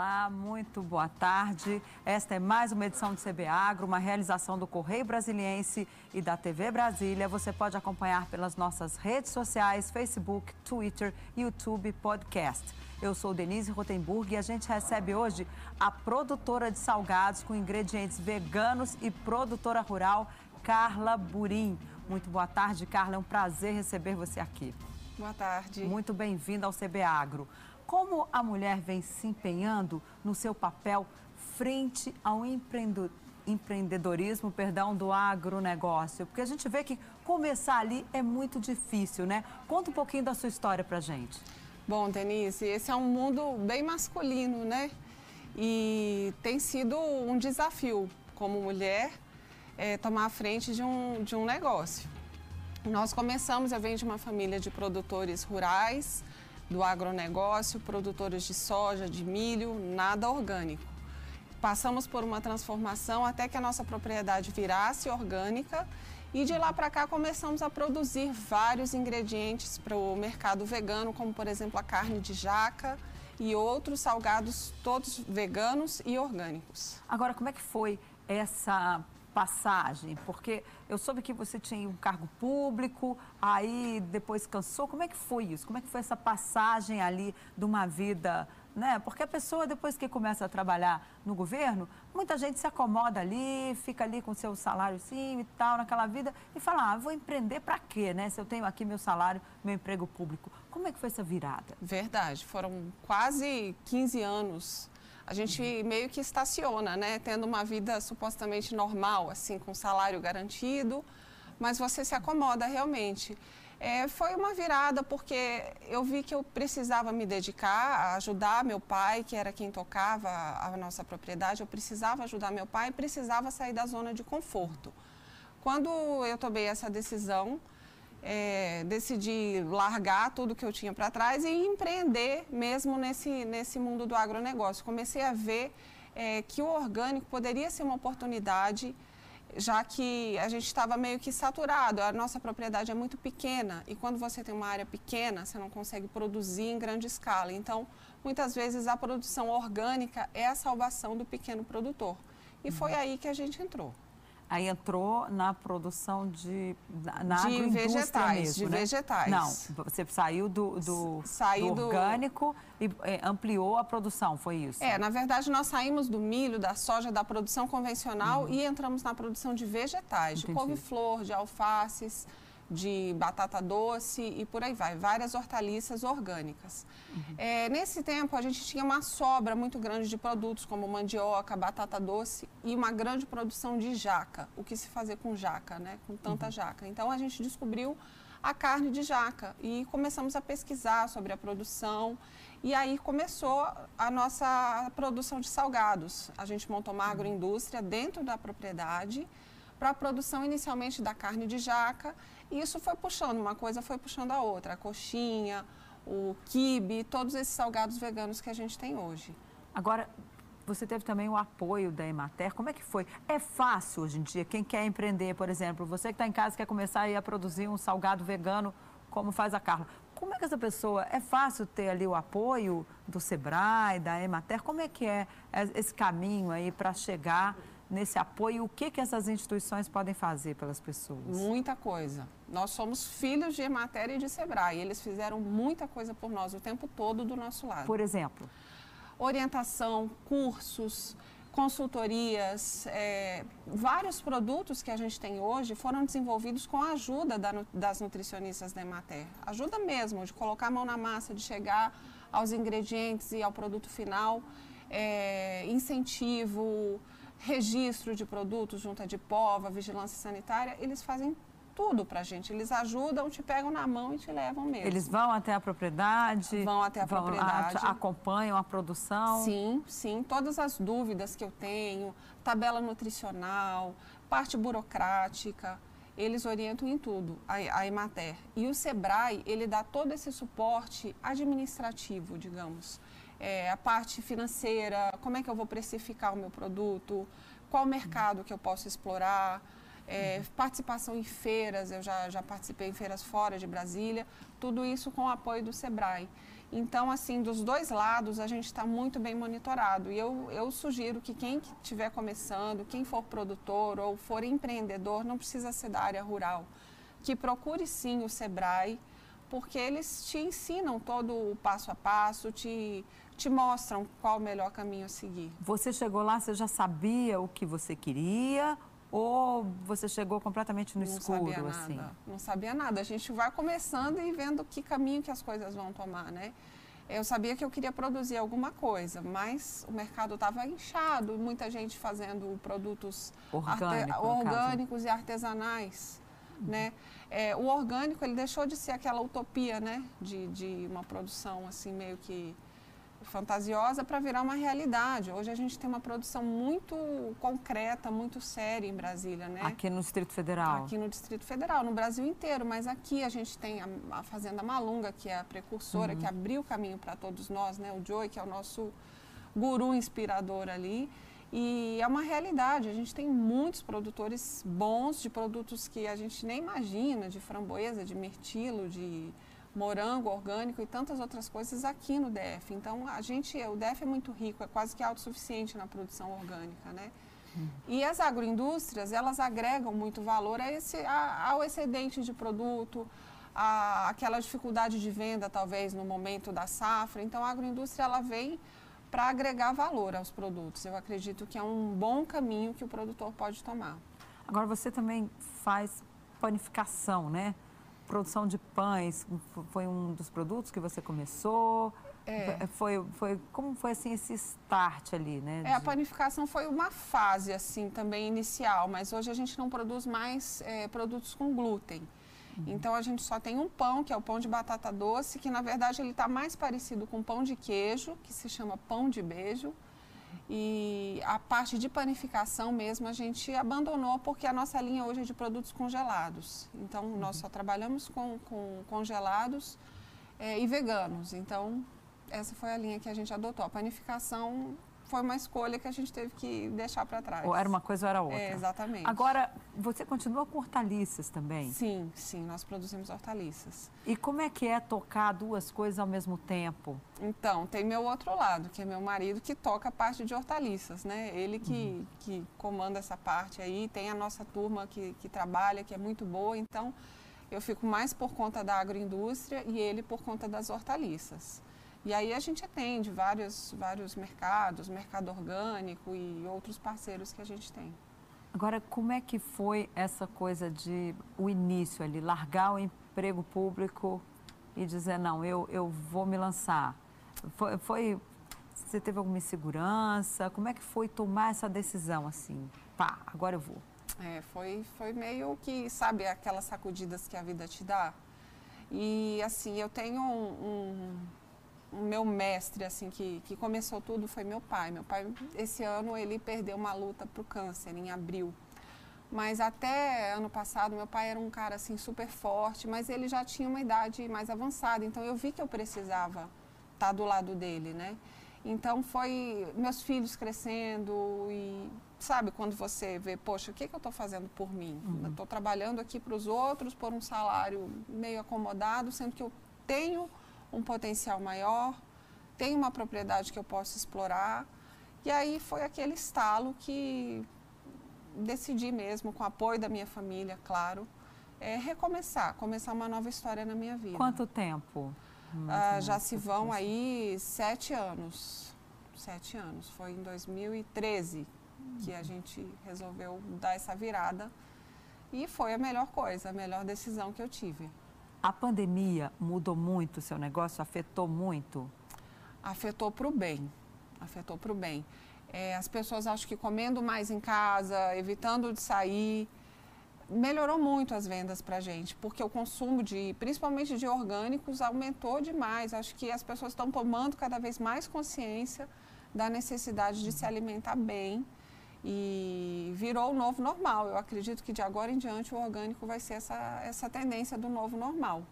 Olá, muito boa tarde. Esta é mais uma edição do CB Agro, uma realização do Correio Brasiliense e da TV Brasília. Você pode acompanhar pelas nossas redes sociais, Facebook, Twitter, YouTube, podcast. Eu sou Denise Rotenburg e a gente recebe hoje a produtora de salgados com ingredientes veganos e produtora rural, Carla Burim. Muito boa tarde, Carla. É um prazer receber você aqui. Boa tarde. Muito bem-vinda ao CB Agro. Como a mulher vem se empenhando no seu papel frente ao empreendedorismo, perdão, do agronegócio? Porque a gente vê que começar ali é muito difícil, né? Conta um pouquinho da sua história pra gente. Bom, Denise, esse é um mundo bem masculino, né? E tem sido um desafio como mulher é, tomar a frente de um, de um negócio. Nós começamos, eu venho de uma família de produtores rurais, do agronegócio, produtores de soja, de milho, nada orgânico. Passamos por uma transformação até que a nossa propriedade virasse orgânica e de lá para cá começamos a produzir vários ingredientes para o mercado vegano, como por exemplo a carne de jaca e outros salgados todos veganos e orgânicos. Agora, como é que foi essa passagem? Porque eu soube que você tinha um cargo público, aí depois cansou. Como é que foi isso? Como é que foi essa passagem ali de uma vida, né? Porque a pessoa depois que começa a trabalhar no governo, muita gente se acomoda ali, fica ali com seu salário sim e tal, naquela vida e fala: "Ah, vou empreender para quê, né? Se eu tenho aqui meu salário, meu emprego público". Como é que foi essa virada? Verdade, foram quase 15 anos a gente meio que estaciona, né? Tendo uma vida supostamente normal, assim, com salário garantido, mas você se acomoda realmente. É, foi uma virada porque eu vi que eu precisava me dedicar ajudar meu pai, que era quem tocava a nossa propriedade, eu precisava ajudar meu pai precisava sair da zona de conforto. Quando eu tomei essa decisão, é, decidi largar tudo que eu tinha para trás e empreender mesmo nesse, nesse mundo do agronegócio. Comecei a ver é, que o orgânico poderia ser uma oportunidade, já que a gente estava meio que saturado, a nossa propriedade é muito pequena e quando você tem uma área pequena, você não consegue produzir em grande escala. Então, muitas vezes a produção orgânica é a salvação do pequeno produtor. E foi aí que a gente entrou. Aí entrou na produção de na de vegetais, mesmo, de né? vegetais. Não, você saiu do, do, do, do orgânico e é, ampliou a produção, foi isso? É, na verdade nós saímos do milho, da soja, da produção convencional uhum. e entramos na produção de vegetais, Entendi. de couve-flor, de alfaces, de batata doce e por aí vai, várias hortaliças orgânicas. Uhum. É, nesse tempo, a gente tinha uma sobra muito grande de produtos como mandioca, batata doce e uma grande produção de jaca. O que se fazer com jaca, né? Com tanta uhum. jaca. Então, a gente descobriu a carne de jaca e começamos a pesquisar sobre a produção. E aí começou a nossa produção de salgados. A gente montou uma agroindústria dentro da propriedade para a produção inicialmente da carne de jaca e isso foi puxando, uma coisa foi puxando a outra, a coxinha, o quibe, todos esses salgados veganos que a gente tem hoje. Agora, você teve também o apoio da Emater. Como é que foi? É fácil hoje em dia, quem quer empreender, por exemplo, você que está em casa quer começar a, a produzir um salgado vegano, como faz a Carla. Como é que essa pessoa, é fácil ter ali o apoio do Sebrae, da Emater? Como é que é esse caminho aí para chegar nesse apoio, o que, que essas instituições podem fazer pelas pessoas? Muita coisa. Nós somos filhos de Emater e de Sebrae. Eles fizeram muita coisa por nós o tempo todo do nosso lado. Por exemplo? Orientação, cursos, consultorias, é, vários produtos que a gente tem hoje foram desenvolvidos com a ajuda da, das nutricionistas da Emater. Ajuda mesmo de colocar a mão na massa, de chegar aos ingredientes e ao produto final, é, incentivo, registro de produtos junto à DIPOVA, vigilância sanitária, eles fazem tudo para a gente. Eles ajudam, te pegam na mão e te levam mesmo. Eles vão até a propriedade? Vão até a vão, propriedade. A, acompanham a produção? Sim, sim. Todas as dúvidas que eu tenho, tabela nutricional, parte burocrática, eles orientam em tudo, a, a Emater. E o SEBRAE, ele dá todo esse suporte administrativo, digamos é, a parte financeira, como é que eu vou precificar o meu produto, qual mercado que eu posso explorar, é, participação em feiras, eu já, já participei em feiras fora de Brasília, tudo isso com o apoio do SEBRAE. Então, assim, dos dois lados, a gente está muito bem monitorado. E eu, eu sugiro que quem estiver começando, quem for produtor ou for empreendedor, não precisa ser da área rural, que procure sim o SEBRAE, porque eles te ensinam todo o passo a passo, te, te mostram qual o melhor caminho a seguir. Você chegou lá, você já sabia o que você queria ou você chegou completamente no não escuro, sabia assim? Nada, não sabia nada. A gente vai começando e vendo que caminho que as coisas vão tomar, né? Eu sabia que eu queria produzir alguma coisa, mas o mercado estava inchado, muita gente fazendo produtos Orgânico, orgânicos e artesanais, uhum. né? É, o orgânico ele deixou de ser aquela utopia, né? De, de uma produção assim meio que fantasiosa para virar uma realidade. Hoje a gente tem uma produção muito concreta, muito séria em Brasília, né? Aqui no Distrito Federal. Aqui no Distrito Federal, no Brasil inteiro, mas aqui a gente tem a, a Fazenda Malunga, que é a precursora, uhum. que abriu o caminho para todos nós, né? O Joey, que é o nosso guru inspirador ali. E é uma realidade, a gente tem muitos produtores bons de produtos que a gente nem imagina, de framboesa, de mirtilo, de morango orgânico e tantas outras coisas aqui no DF. Então, a gente, o DF é muito rico, é quase que autossuficiente na produção orgânica, né? E as agroindústrias, elas agregam muito valor a esse, a, ao excedente de produto, a, aquela dificuldade de venda, talvez, no momento da safra. Então, a agroindústria, ela vem para agregar valor aos produtos. Eu acredito que é um bom caminho que o produtor pode tomar. Agora, você também faz panificação, né? Produção de pães foi um dos produtos que você começou? É. Foi, foi, como foi assim esse start ali, né? De... É, a panificação foi uma fase assim também inicial, mas hoje a gente não produz mais é, produtos com glúten. Uhum. Então a gente só tem um pão, que é o pão de batata doce, que na verdade ele está mais parecido com pão de queijo, que se chama pão de beijo. E a parte de panificação mesmo a gente abandonou porque a nossa linha hoje é de produtos congelados. Então, uhum. nós só trabalhamos com, com congelados é, e veganos. Então, essa foi a linha que a gente adotou. A panificação foi uma escolha que a gente teve que deixar para trás. Ou era uma coisa ou era outra. É, exatamente. Agora, você continua com hortaliças também? Sim, sim, nós produzimos hortaliças. E como é que é tocar duas coisas ao mesmo tempo? Então, tem meu outro lado, que é meu marido, que toca a parte de hortaliças, né? Ele que, uhum. que comanda essa parte aí, tem a nossa turma que, que trabalha, que é muito boa, então eu fico mais por conta da agroindústria e ele por conta das hortaliças. E aí a gente atende vários, vários mercados, mercado orgânico e outros parceiros que a gente tem. Agora, como é que foi essa coisa de o início ali, largar o emprego público e dizer, não, eu, eu vou me lançar? Foi, foi, você teve alguma insegurança? Como é que foi tomar essa decisão assim? Pá, agora eu vou. É, foi, foi meio que, sabe, aquelas sacudidas que a vida te dá. E assim, eu tenho um, um o meu mestre, assim, que, que começou tudo foi meu pai. Meu pai, esse ano, ele perdeu uma luta para o câncer, em abril. Mas até ano passado, meu pai era um cara, assim, super forte, mas ele já tinha uma idade mais avançada. Então, eu vi que eu precisava estar tá do lado dele, né? Então, foi meus filhos crescendo e, sabe, quando você vê, poxa, o que, que eu estou fazendo por mim? Uhum. Estou trabalhando aqui para os outros por um salário meio acomodado, sendo que eu tenho um potencial maior, tem uma propriedade que eu posso explorar. E aí foi aquele estalo que decidi mesmo, com o apoio da minha família, claro, é recomeçar, começar uma nova história na minha vida. Quanto tempo? Ah, já se vão aí sete anos. Sete anos. Foi em 2013 que a gente resolveu dar essa virada. E foi a melhor coisa, a melhor decisão que eu tive. A pandemia mudou muito o seu negócio? Afetou muito? Afetou para o bem. Afetou para o bem. É, as pessoas acho que comendo mais em casa, evitando de sair, melhorou muito as vendas para a gente, porque o consumo de, principalmente de orgânicos, aumentou demais. Acho que as pessoas estão tomando cada vez mais consciência da necessidade de se alimentar bem e virou o novo normal. Eu acredito que de agora em diante o orgânico vai ser essa, essa tendência do novo normal.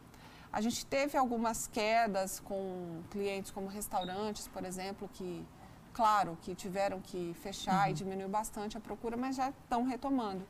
A gente teve algumas quedas com clientes como restaurantes, por exemplo, que, claro, que tiveram que fechar uhum. e diminuiu bastante a procura, mas já estão retomando.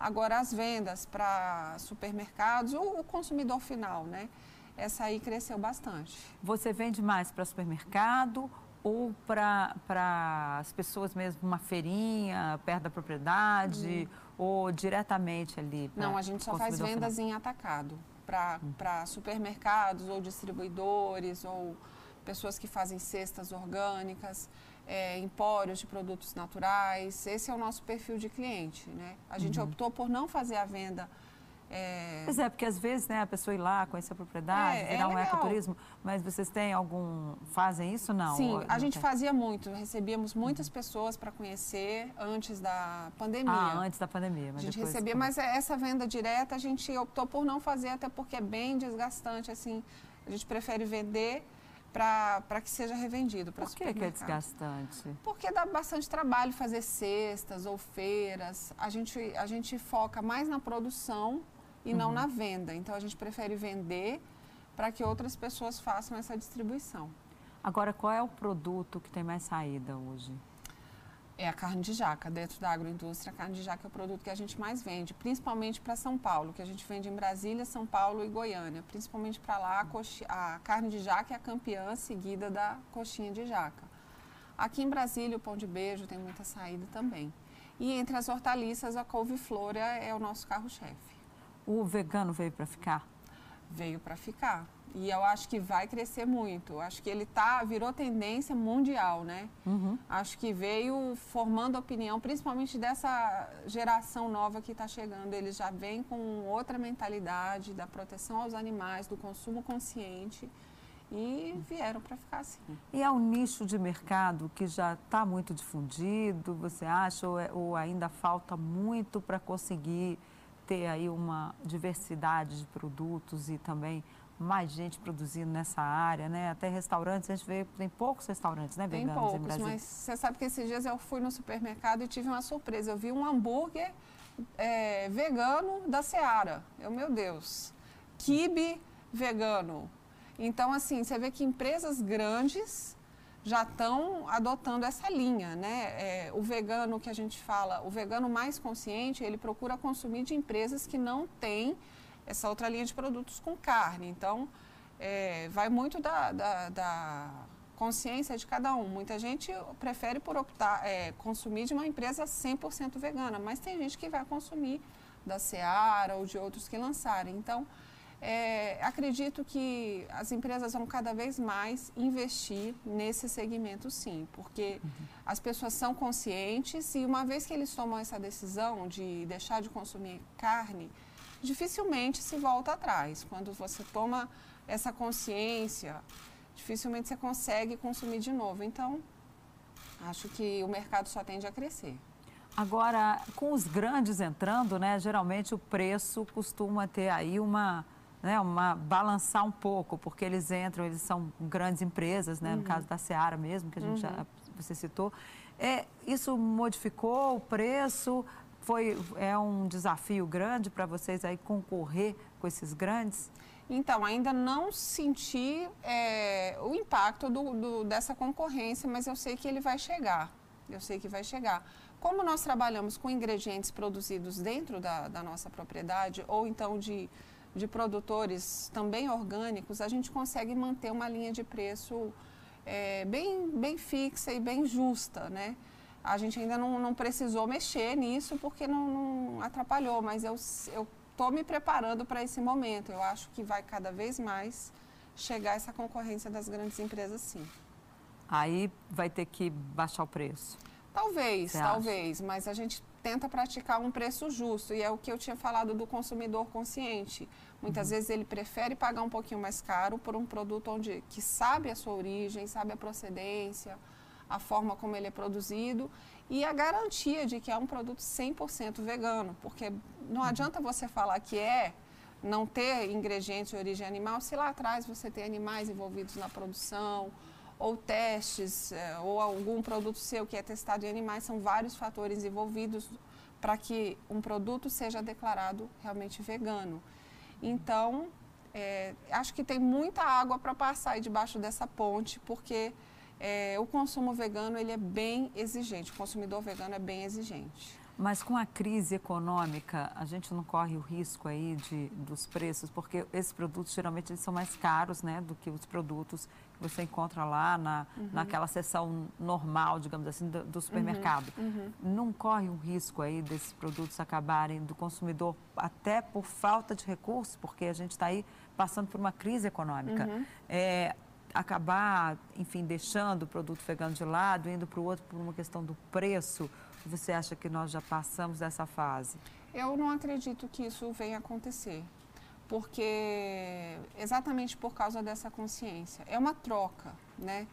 Agora, as vendas para supermercados, o, o consumidor final, né? Essa aí cresceu bastante. Você vende mais para supermercado ou para as pessoas mesmo, uma feirinha perto da propriedade hum. ou diretamente ali? Não, a gente só faz vendas final. em atacado para hum. supermercados ou distribuidores ou pessoas que fazem cestas orgânicas é, empórios de produtos naturais. Esse é o nosso perfil de cliente, né? A gente uhum. optou por não fazer a venda. É... Pois é, porque às vezes né, a pessoa ir lá, conhecer a propriedade, é, virar é um ecoturismo, mas vocês têm algum. fazem isso não? Sim, a gente tem? fazia muito. Recebíamos muitas uhum. pessoas para conhecer antes da pandemia. Ah, antes da pandemia. Mas a gente recebia, mas essa venda direta a gente optou por não fazer, até porque é bem desgastante. Assim, a gente prefere vender para que seja revendido Por que, que é desgastante? Porque dá bastante trabalho fazer cestas ou feiras. A gente, a gente foca mais na produção e uhum. não na venda. Então, a gente prefere vender para que outras pessoas façam essa distribuição. Agora, qual é o produto que tem mais saída hoje? É a carne de jaca. Dentro da agroindústria, a carne de jaca é o produto que a gente mais vende, principalmente para São Paulo, que a gente vende em Brasília, São Paulo e Goiânia. Principalmente para lá, a, coxi... a, carne de jaca é a campeã seguida da coxinha de jaca. Aqui em Brasília, o pão de beijo tem muita saída também. E entre as hortaliças, a couve-flor é, é o nosso carro-chefe. O vegano veio para ficar? Veio para ficar. E eu acho que vai crescer muito. Acho que ele tá, virou tendência mundial, né? Uhum. Acho que veio formando opinião, principalmente dessa geração nova que está chegando. Eles já vêm com outra mentalidade da proteção aos animais, do consumo consciente e vieram para ficar assim. E é um nicho de mercado que já está muito difundido, você acha, ou, é, ou ainda falta muito para conseguir ter aí uma diversidade de produtos e também mais gente produzindo nessa área, né? Até restaurantes, a gente vê, tem poucos restaurantes, né, tem veganos poucos, mas você sabe que esses dias eu fui no supermercado e tive uma surpresa. Eu vi um hambúrguer é, vegano da Seara. Eu, meu Deus, kibe vegano. Então, assim, você vê que empresas grandes já estão adotando essa linha, né? É, o vegano que a gente fala, o vegano mais consciente, ele procura consumir de empresas que não têm essa outra linha de produtos com carne. Então, é, vai muito da, da, da, consciência de cada um. Muita gente prefere por optar, é, consumir de uma empresa 100% vegana, mas tem gente que vai consumir da Seara ou de outros que lançarem. Então, é, acredito que as empresas vão cada vez mais investir nesse segmento, sim, porque uhum. as pessoas são conscientes e uma vez que eles tomam essa decisão de deixar de consumir carne, dificilmente se volta atrás. Quando você toma essa consciência, dificilmente você consegue consumir de novo. Então, acho que o mercado só tende a crescer. Agora, com os grandes entrando, né, geralmente o preço costuma ter aí uma, né, uma balançar um pouco, porque eles entram, eles são grandes empresas, né, uhum. no caso da Seara mesmo, que a gente uhum. já você citou. É, isso modificou o preço? Foi, é um desafio grande para vocês aí concorrer com esses grandes? Então, ainda não senti é, o impacto do, do, dessa concorrência, mas eu sei que ele vai chegar. Eu sei que vai chegar. Como nós trabalhamos com ingredientes produzidos dentro da, da nossa propriedade, ou então de, de produtores também orgânicos, a gente consegue manter uma linha de preço é, bem, bem fixa e bem justa, né? A gente ainda não, não precisou mexer nisso porque não, não atrapalhou, mas eu estou me preparando para esse momento. Eu acho que vai cada vez mais chegar essa concorrência das grandes empresas, sim. Aí vai ter que baixar o preço? Talvez, Você talvez, acha? mas a gente tenta praticar um preço justo e é o que eu tinha falado do consumidor consciente. Muitas uhum. vezes ele prefere pagar um pouquinho mais caro por um produto onde que sabe a sua origem, sabe a procedência, a forma como ele é produzido e a garantia de que é um produto 100% vegano, porque não adianta você falar que é não ter ingredientes de origem animal se lá atrás você tem animais envolvidos na produção ou testes eh, ou algum produto seu que é testado em animais, são vários fatores envolvidos para que um produto seja declarado realmente vegano. Então, é, acho que tem muita água para passar debaixo dessa ponte, porque é, o consumo vegano ele é bem exigente, o consumidor vegano é bem exigente. Mas com a crise econômica, a gente não corre o risco aí de, dos preços, porque esses produtos geralmente eles são mais caros né, do que os produtos você encontra lá na, uhum. naquela seção normal, digamos assim, do, do supermercado. Uhum. Uhum. Não corre um risco aí desses produtos acabarem do consumidor até por falta de recursos, porque a gente está aí passando por uma crise econômica. Uhum. É, acabar, enfim, deixando o produto vegano de lado, indo para o outro por uma questão do preço, você acha que nós já passamos dessa fase? Eu não acredito que isso venha acontecer, porque exatamente por causa dessa consciência. É uma troca, né?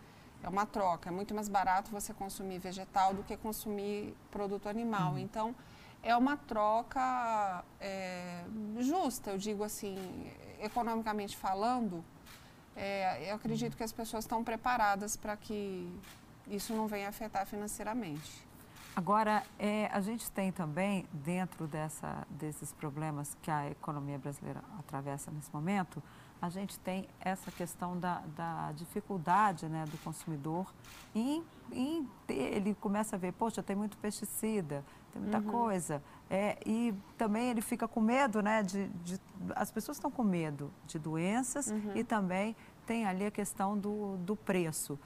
É uma troca. É muito mais barato você consumir vegetal do que consumir produto animal. Uhum. Então, é uma troca é, justa, eu digo assim, economicamente falando. É, eu acredito que as pessoas estão preparadas para que isso não venha afetar financeiramente. Agora, é, a gente tem também, dentro dessa, desses problemas que a economia brasileira atravessa nesse momento, a gente tem essa questão da, da dificuldade né, do consumidor em, em ter, ele começa a ver, poxa, tem muito pesticida, tem muita uhum. coisa. É, e também ele fica com medo, né? De, de as pessoas estão com medo de doenças uhum. e também tem ali a questão do, do preço.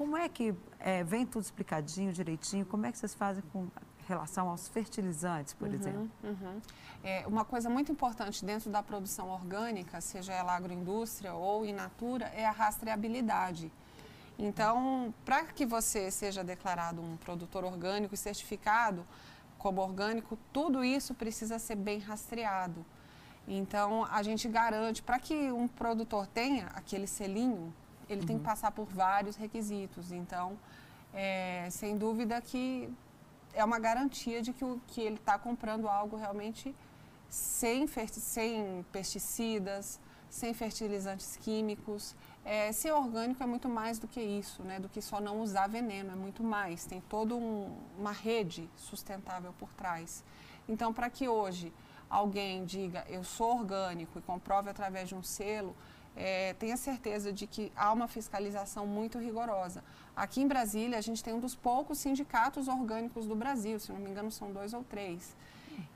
Como é que é, vem tudo explicadinho, direitinho? Como é que vocês fazem com relação aos fertilizantes, por uhum, exemplo? Uhum. É, uma coisa muito importante dentro da produção orgânica, seja ela agroindústria ou in natura, é a rastreabilidade. Então, para que você seja declarado um produtor orgânico e certificado como orgânico, tudo isso precisa ser bem rastreado. Então, a gente garante, para que um produtor tenha aquele selinho, ele uhum. tem que uhum. passar por vários requisitos. Então, é, sem dúvida que é uma garantia de que, o, que ele está comprando algo realmente sem, sem pesticidas, sem fertilizantes químicos. É, ser orgânico é muito mais do que isso, né? do que só não usar veneno, é muito mais. Tem toda um, uma rede sustentável por trás. Então, para que hoje alguém diga eu sou orgânico e comprove através de um selo, é, tenha certeza de que há uma fiscalização muito rigorosa. Aqui em Brasília, a gente tem um dos poucos sindicatos orgânicos do Brasil, se não me engano, são dois ou três.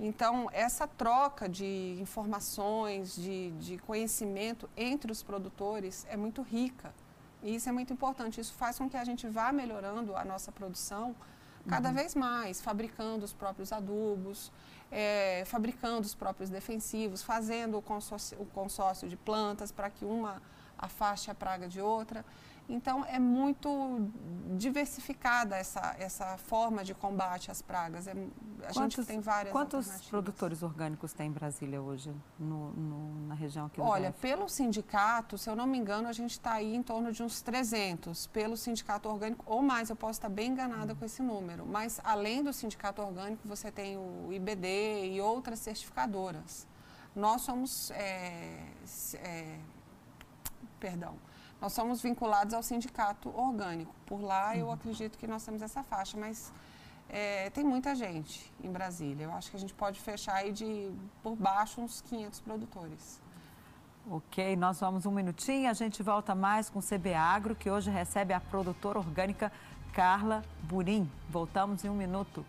Então, essa troca de informações, de, de conhecimento entre os produtores é muito rica. E isso é muito importante. Isso faz com que a gente vá melhorando a nossa produção cada uhum. vez mais, fabricando os próprios adubos, é, fabricando os próprios defensivos, fazendo o consórcio, o consórcio de plantas para que uma afaste a praga de outra. Então, é muito diversificada essa, essa forma de combate às pragas. É, a quantos, gente tem várias Quantos produtores orgânicos tem em Brasília hoje, no, no, na região aqui Olha, pelo sindicato, se eu não me engano, a gente está aí em torno de uns 300, pelo sindicato orgânico, ou mais, eu posso estar bem enganada hum. com esse número. Mas, além do sindicato orgânico, você tem o IBD e outras certificadoras. Nós somos... É, é, perdão nós somos vinculados ao sindicato orgânico. Por lá, uhum. eu acredito que nós temos essa faixa, mas é, tem muita gente em Brasília. Eu acho que a gente pode fechar aí de, por baixo, uns 500 produtores. Ok, nós vamos um minutinho. A gente volta mais com o CB Agro, que hoje recebe a produtora orgânica Carla Burim. Voltamos em um minuto.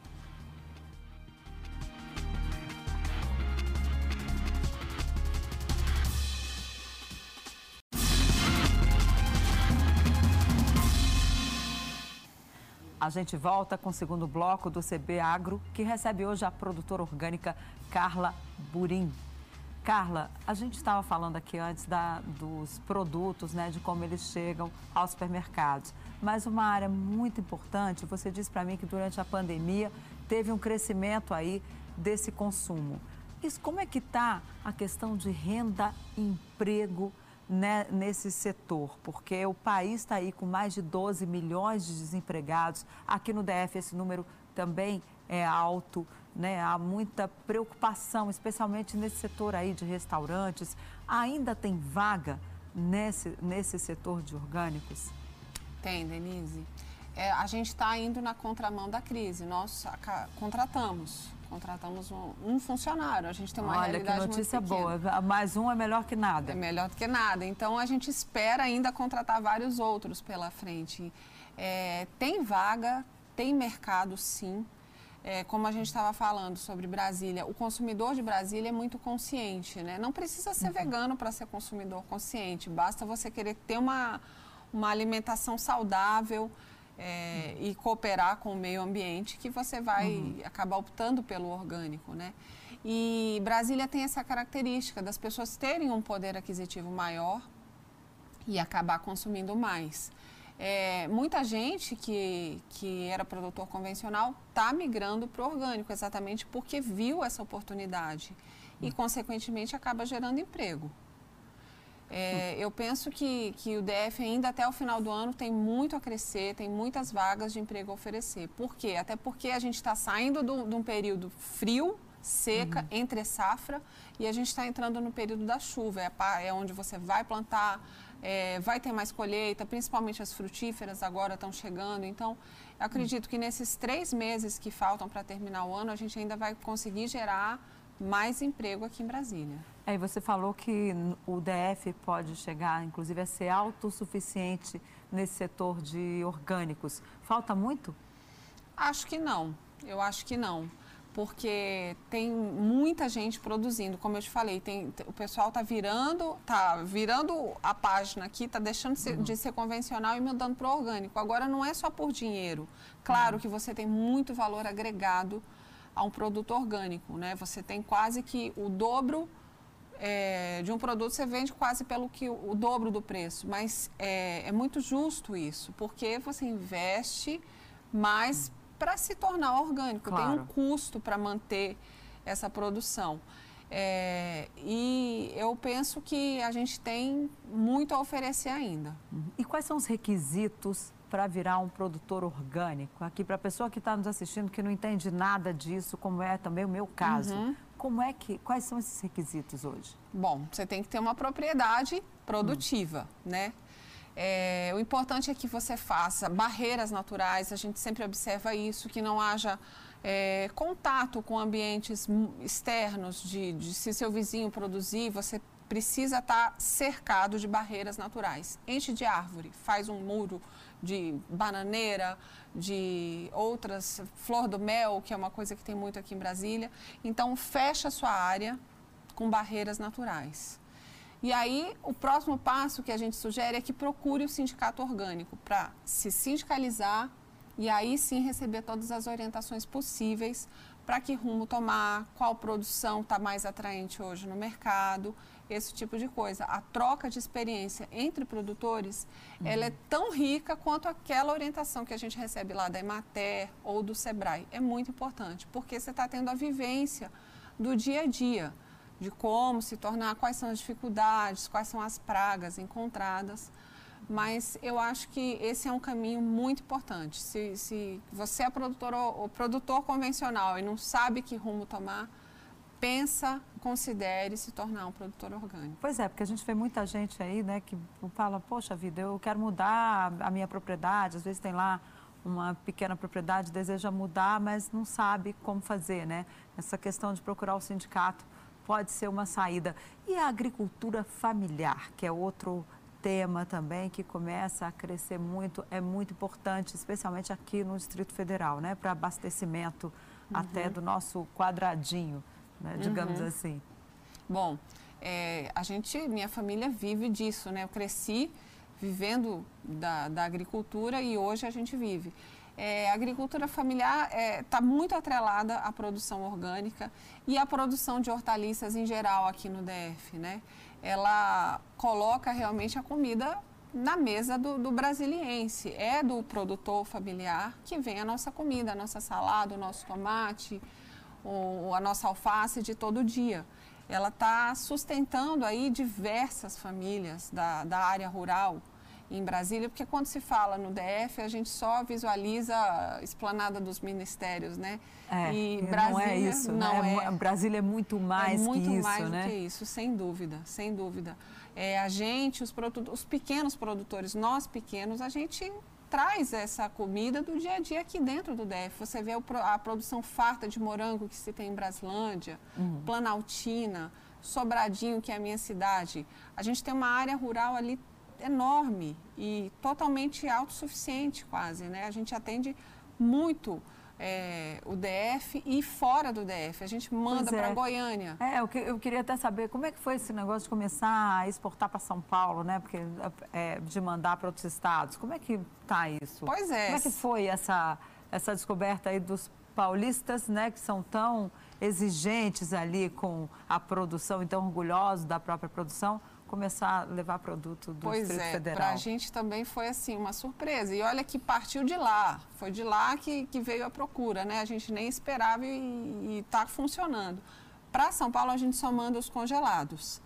A gente volta com o segundo bloco do CB Agro, que recebe hoje a produtora orgânica Carla Burim. Carla, a gente estava falando aqui antes da, dos produtos, né, de como eles chegam aos supermercados. Mas uma área muito importante, você disse para mim que durante a pandemia teve um crescimento aí desse consumo. Isso, como é que está a questão de renda e emprego né, nesse setor? Porque o país está aí com mais de 12 milhões de desempregados. Aqui no DF esse número também é alto, né? Há muita preocupação, especialmente nesse setor aí de restaurantes. Ainda tem vaga nesse, nesse setor de orgânicos? Tem, Denise. É, a gente está indo na contramão da crise. Nós contratamos contratamos um, um, funcionário. A gente tem uma Olha, realidade que notícia boa. Mais um é melhor que nada. É melhor do que nada. Então, a gente espera ainda contratar vários outros pela frente. É, tem vaga, tem mercado, sim. é, como a gente estava falando sobre Brasília, o consumidor de Brasília é muito consciente, né? Não precisa ser uhum. vegano para ser consumidor consciente, basta você querer ter uma, uma alimentação saudável é, uhum. e cooperar com o meio ambiente que você vai uhum. acabar optando pelo orgânico, né? E Brasília tem essa característica das pessoas terem um poder aquisitivo maior e acabar consumindo mais. É, muita gente que, que era produtor convencional está migrando para o orgânico, exatamente porque viu essa oportunidade e, consequentemente, acaba gerando emprego. É, eu penso que, que o DF ainda até o final do ano tem muito a crescer, tem muitas vagas de emprego a oferecer. Por quê? Até porque a gente está saindo de um período frio, seca, uhum. entre safra, e a gente está entrando no período da chuva. É, é onde você vai plantar é, vai ter mais colheita, principalmente as frutíferas agora estão chegando. Então, eu acredito que nesses três meses que faltam para terminar o ano, a gente ainda vai conseguir gerar mais emprego aqui em Brasília. Aí você falou que o DF pode chegar, inclusive, a ser autossuficiente nesse setor de orgânicos. Falta muito? Acho que não. Eu acho que não porque tem muita gente produzindo, como eu te falei, tem, o pessoal está virando, tá virando a página aqui, está deixando de ser, uhum. de ser, convencional e mudando para o orgânico. Agora não é só por dinheiro. Claro uhum. que você tem muito valor agregado a um produto orgânico, né? Você tem quase que o dobro é, de um produto você vende quase pelo que o, o dobro do preço, mas é, é, muito justo isso, porque você investe mais para se tornar orgânico. Claro. Tem um custo para manter essa produção. É, e eu penso que a gente tem muito a oferecer ainda. E quais são os requisitos para virar um produtor orgânico? Aqui, para a pessoa que está nos assistindo, que não entende nada disso, como é também o meu caso, uhum. Como é que, quais são esses requisitos hoje? Bom, você tem que ter uma propriedade produtiva, uhum. né? É, o importante é que você faça barreiras naturais, a gente sempre observa isso, que não haja é, contato com ambientes externos, de, de, se seu vizinho produzir, você precisa estar cercado de barreiras naturais. Enche de árvore, faz um muro de bananeira, de outras, flor do mel, que é uma coisa que tem muito aqui em Brasília. Então, fecha a sua área com barreiras naturais. E aí, o próximo passo que a gente sugere é que procure o sindicato orgânico para se sindicalizar e aí sim receber todas as orientações possíveis para que rumo tomar, qual produção está mais atraente hoje no mercado, esse tipo de coisa. A troca de experiência entre produtores, uhum. ela é tão rica quanto aquela orientação que a gente recebe lá da Emater ou do Sebrae. É muito importante, porque você está tendo a vivência do dia a dia de como se tornar, quais são as dificuldades, quais são as pragas encontradas. Mas eu acho que esse é um caminho muito importante. Se, se você é produtor ou produtor convencional e não sabe que rumo tomar, pensa, considere se tornar um produtor orgânico. Pois é, porque a gente vê muita gente aí, né, que fala, poxa vida, eu quero mudar a minha propriedade, às vezes tem lá uma pequena propriedade, deseja mudar, mas não sabe como fazer, né? Essa questão de procurar o sindicato pode ser uma saída. E a agricultura familiar, que é outro tema também que começa a crescer muito, é muito importante, especialmente aqui no Distrito Federal, né, para abastecimento uhum. até do nosso quadradinho, né, digamos uhum. assim. Bom, é, a gente, minha família vive disso, né? Eu cresci vivendo da, da agricultura e hoje a gente vive. É, a agricultura familiar está é, tá muito atrelada à produção orgânica e à produção de hortaliças em geral aqui no DF, né? Ela coloca realmente a comida na mesa do, do, brasiliense. É do produtor familiar que vem a nossa comida, a nossa salada, o nosso tomate, o, a nossa alface de todo dia. Ela está sustentando aí diversas famílias da, da área rural em Brasília, porque quando se fala no DF, a gente só visualiza a esplanada dos ministérios, né? É, e Brasília, não é isso, né? não né? é, Brasília é muito mais é muito que isso, mais né? do que isso, sem dúvida, sem dúvida. É, a gente, os, os pequenos produtores, nós pequenos, a gente traz essa comida do dia a dia aqui dentro do DF. Você vê a produção farta de morango que se tem em Braslândia, uhum. Planaltina, Sobradinho, que é a minha cidade. A gente tem uma área rural ali enorme e totalmente autossuficiente quase, né? A gente atende muito é, o DF e fora do DF. A gente manda é. para Goiânia. É, eu, eu, queria até saber como é que foi esse negócio de começar a exportar para São Paulo, né? Porque é, de mandar para outros estados. Como é que está isso? Pois é. Como é que foi essa, essa descoberta aí dos paulistas, né? Que são tão exigentes ali com a produção e tão orgulhosos da própria produção começar a levar produto do pois Distrito é, Federal? Para a gente também foi assim uma surpresa. E olha que partiu de lá, foi de lá que, que veio a procura, né? A gente nem esperava e está funcionando. Para São Paulo a gente só manda os congelados.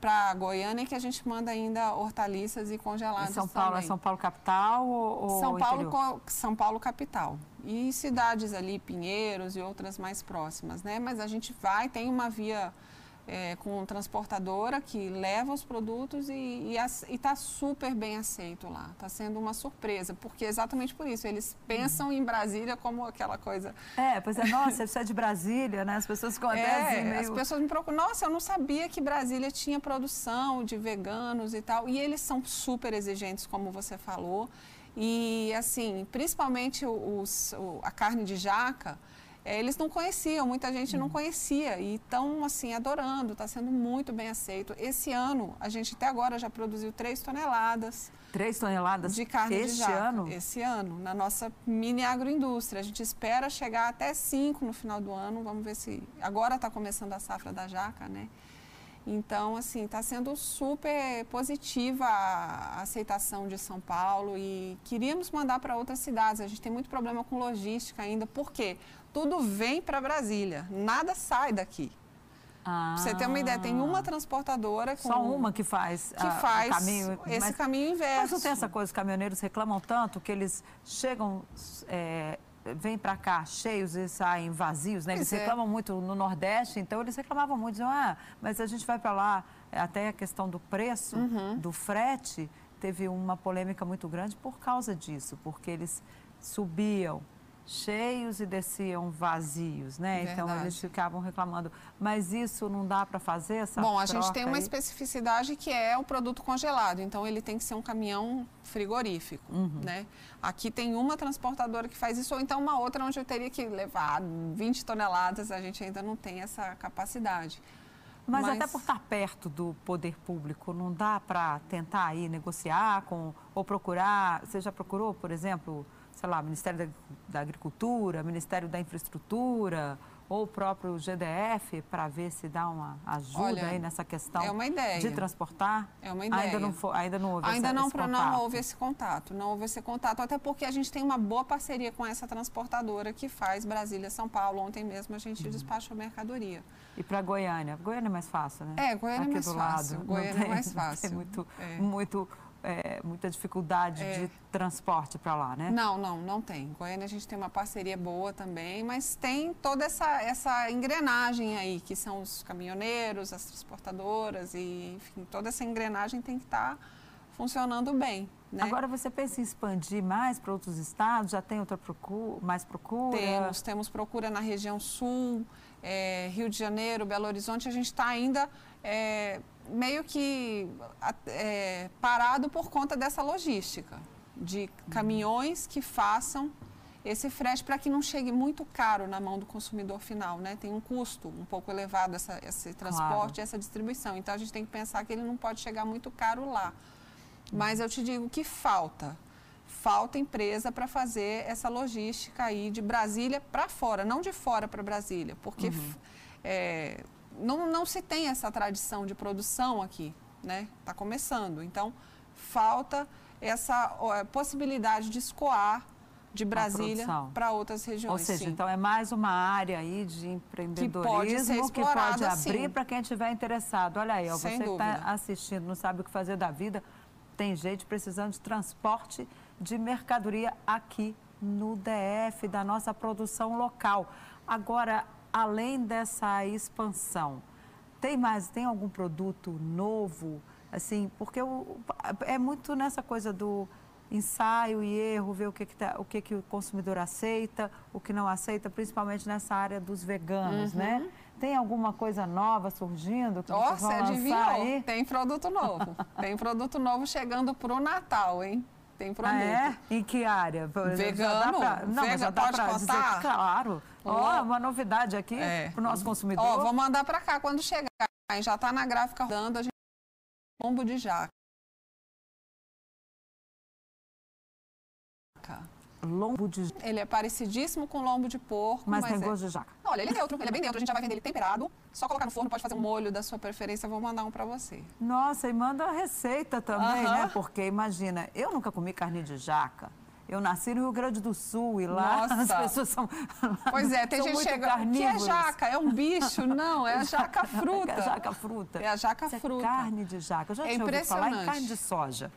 Para Goiânia que a gente manda ainda hortaliças e congelados. E São Paulo também. é São Paulo capital ou São Paulo São Paulo capital e cidades ali Pinheiros e outras mais próximas, né? Mas a gente vai tem uma via é, com transportadora que leva os produtos e está super bem aceito lá. Está sendo uma surpresa, porque exatamente por isso, eles pensam uhum. em Brasília como aquela coisa... É, pois é, nossa, você é de Brasília, né? As pessoas ficam até é, assim meio... as pessoas me procuram, nossa, eu não sabia que Brasília tinha produção de veganos e tal. E eles são super exigentes, como você falou. E, assim, principalmente os, o, a carne de jaca é, eles não conheciam, muita gente não hum. conhecia e estão assim adorando, está sendo muito bem aceito. Esse ano, a gente até agora já produziu 3 toneladas. 3 toneladas de carne este de jaca. ano? Esse ano, na nossa mini agroindústria. A gente espera chegar até 5 no final do ano. Vamos ver se. Agora está começando a safra da jaca, né? Então, assim, está sendo super positiva a aceitação de São Paulo e queríamos mandar para outras cidades. A gente tem muito problema com logística ainda. Por quê? tudo vem para Brasília, nada sai daqui. Ah. Pra você ter uma ideia, tem uma transportadora com, Só uma que faz, que faz caminho, esse mas, caminho inverso. Mas não tem essa coisa, os caminhoneiros reclamam tanto que eles chegam, é, vêm para cá cheios e saem vazios, né? Eles é. reclamam muito no Nordeste, então eles reclamavam muito, diziam, ah, mas a gente vai para lá, até a questão do preço, uhum. do frete, teve uma polêmica muito grande por causa disso, porque eles subiam cheios e desciam vazios, né? Verdade. Então eles ficavam reclamando. Mas isso não dá para fazer essa Bom, a gente tem uma aí? especificidade que é o produto congelado. Então ele tem que ser um caminhão frigorífico, uhum. né? Aqui tem uma transportadora que faz isso ou então uma outra onde eu teria que levar 20 toneladas. A gente ainda não tem essa capacidade. Mas, Mas, até por estar perto do poder público, não dá para tentar aí negociar com ou procurar? Você já procurou, por exemplo? Sei lá, Ministério da Agricultura, Ministério da Infraestrutura ou o próprio GDF para ver se dá uma ajuda Olha, aí nessa questão é de transportar? É uma ideia. Ainda não, for, ainda não houve ainda essa, não, esse contato? não houve esse contato. Não houve esse contato, até porque a gente tem uma boa parceria com essa transportadora que faz Brasília-São Paulo. Ontem mesmo a gente uhum. despachou mercadoria. E para Goiânia? Goiânia é mais fácil, né? É, Goiânia é Aqui é mais fácil. Lado. Goiânia tem, é mais fácil. Muito, é. muito é, muita dificuldade é. de transporte para lá, né? Não, não, não tem. Goiânia a gente tem uma parceria boa também, mas tem toda essa, essa engrenagem aí, que são os caminhoneiros, as transportadoras e, enfim, toda essa engrenagem tem que estar tá funcionando bem. Né? Agora você pensa em expandir mais para outros estados? Já tem outra procura, mais procura? Temos, temos procura na região sul, é, Rio de Janeiro, Belo Horizonte. A gente está ainda é, meio que é, parado por conta dessa logística, de caminhões que façam esse frete para que não chegue muito caro na mão do consumidor final, né? Tem um custo um pouco elevado essa, esse transporte, claro. essa distribuição. Então a gente tem que pensar que ele não pode chegar muito caro lá. Mas eu te digo que falta. Falta empresa para fazer essa logística aí de Brasília para fora, não de fora para Brasília, porque uhum. é, não, não se tem essa tradição de produção aqui, né? Está começando. Então, falta essa ó, possibilidade de escoar de Brasília para outras regiões. Ou seja, sim. então é mais uma área aí de empreendedorismo que pode, que pode abrir para quem estiver interessado. Olha aí, ó, você que está assistindo, não sabe o que fazer da vida, tem gente precisando de transporte de mercadoria aqui no DF, da nossa produção local. Agora, além dessa expansão, tem mais, tem algum produto novo, assim, porque o, é muito nessa coisa do ensaio e erro, ver o que, que, tá, o, que, que o consumidor aceita, o que não aceita, principalmente nessa área dos veganos, né? uhum. né? Tem alguma coisa nova surgindo que Nossa, adivinhou? Aí? Tem produto novo. tem produto novo chegando para o Natal, hein? Tem produto. Ah, é? Em que área? Vegano. Pra... Não, Vega, já dá pode contar? Dizer, claro. Ó, oh, uma novidade aqui é. para o nosso consumidor. Ó, oh, vou mandar para cá quando chegar. Já está na gráfica rodando, a gente lombo de jaca. Lombo de Ele é parecidíssimo com lombo de porco. Mas, mas tem é... gosto de jaca. Olha, ele é neutro, ele é bem neutro. A gente já vai vender ele temperado. Só colocar no forno, pode fazer um molho da sua preferência. Eu vou mandar um para você. Nossa, e manda a receita também, uh -huh. né? Porque imagina, eu nunca comi carne de jaca. Eu nasci no Rio Grande do Sul e lá Nossa. as pessoas são. Pois é, tem gente que chega. O que é jaca? É um bicho? Não, é a jaca fruta. É a jaca fruta. É a jaca Isso é fruta. É carne de jaca. Eu já é tinha ouvido falar em carne de soja,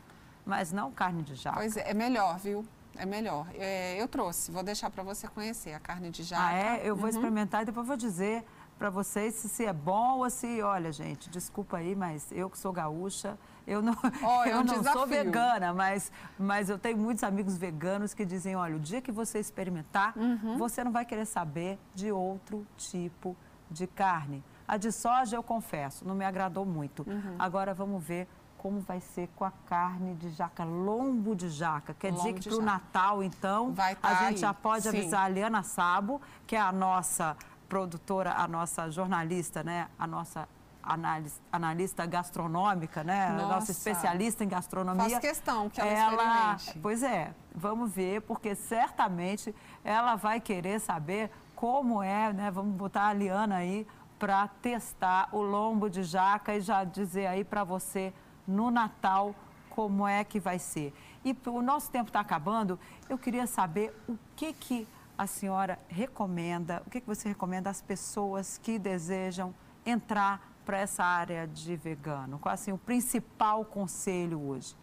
mas não carne de jaca. Pois é, é melhor, viu? É melhor. É, eu trouxe, vou deixar para você conhecer a carne de jaca. Ah, é? Eu vou uhum. experimentar e depois vou dizer para vocês se, se, é bom ou se, olha, gente, desculpa aí, mas eu que sou gaúcha, eu não, oh, eu não sou vegana, mas, mas eu tenho muitos amigos veganos que dizem, olha, o dia que você experimentar, uhum. você não vai querer saber de outro tipo de carne. A de soja, eu confesso, não me agradou muito. Uhum. Agora vamos ver como vai ser com a carne de jaca, lombo de jaca. Quer lombo dizer que para o Natal, então, tá a gente aí. já pode Sim. avisar a Liana Sabo, que é a nossa produtora, a nossa jornalista, né? A nossa analista, analista gastronômica, né? Nossa. A nossa especialista em gastronomia. Faz questão que ela, ela experimente. Pois é, vamos ver, porque certamente ela vai querer saber como é, né? Vamos botar a Liana aí para testar o lombo de jaca e já dizer aí para você no Natal como é que vai ser. E o nosso tempo está acabando, eu queria saber o que, que a senhora recomenda, o que, que você recomenda às pessoas que desejam entrar para essa área de vegano? Qual assim, o principal conselho hoje?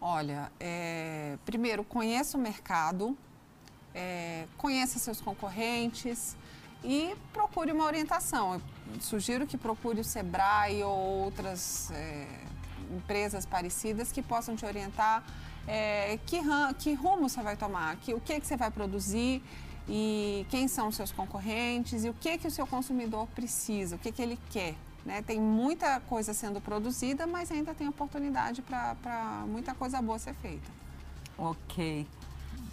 Olha, é, primeiro, conheça o mercado, é, conheça seus concorrentes e procure uma orientação. Eu sugiro que procure o Sebrae ou outras é, empresas parecidas que possam te orientar é, que, que, rumo você vai tomar, que, o que, que você vai produzir e quem são os seus concorrentes e o que, que o seu consumidor precisa, o que, que ele quer. Né? Tem muita coisa sendo produzida, mas ainda tem oportunidade para muita coisa boa ser feita. Ok.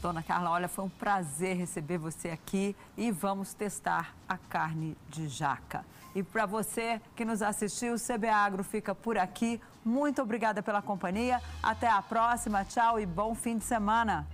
Dona Carla, olha, foi um prazer receber você aqui e vamos testar a carne de jaca. E para você que nos assistiu, o CB Agro fica por aqui. Muito obrigada pela companhia. Até a próxima. Tchau e bom fim de semana.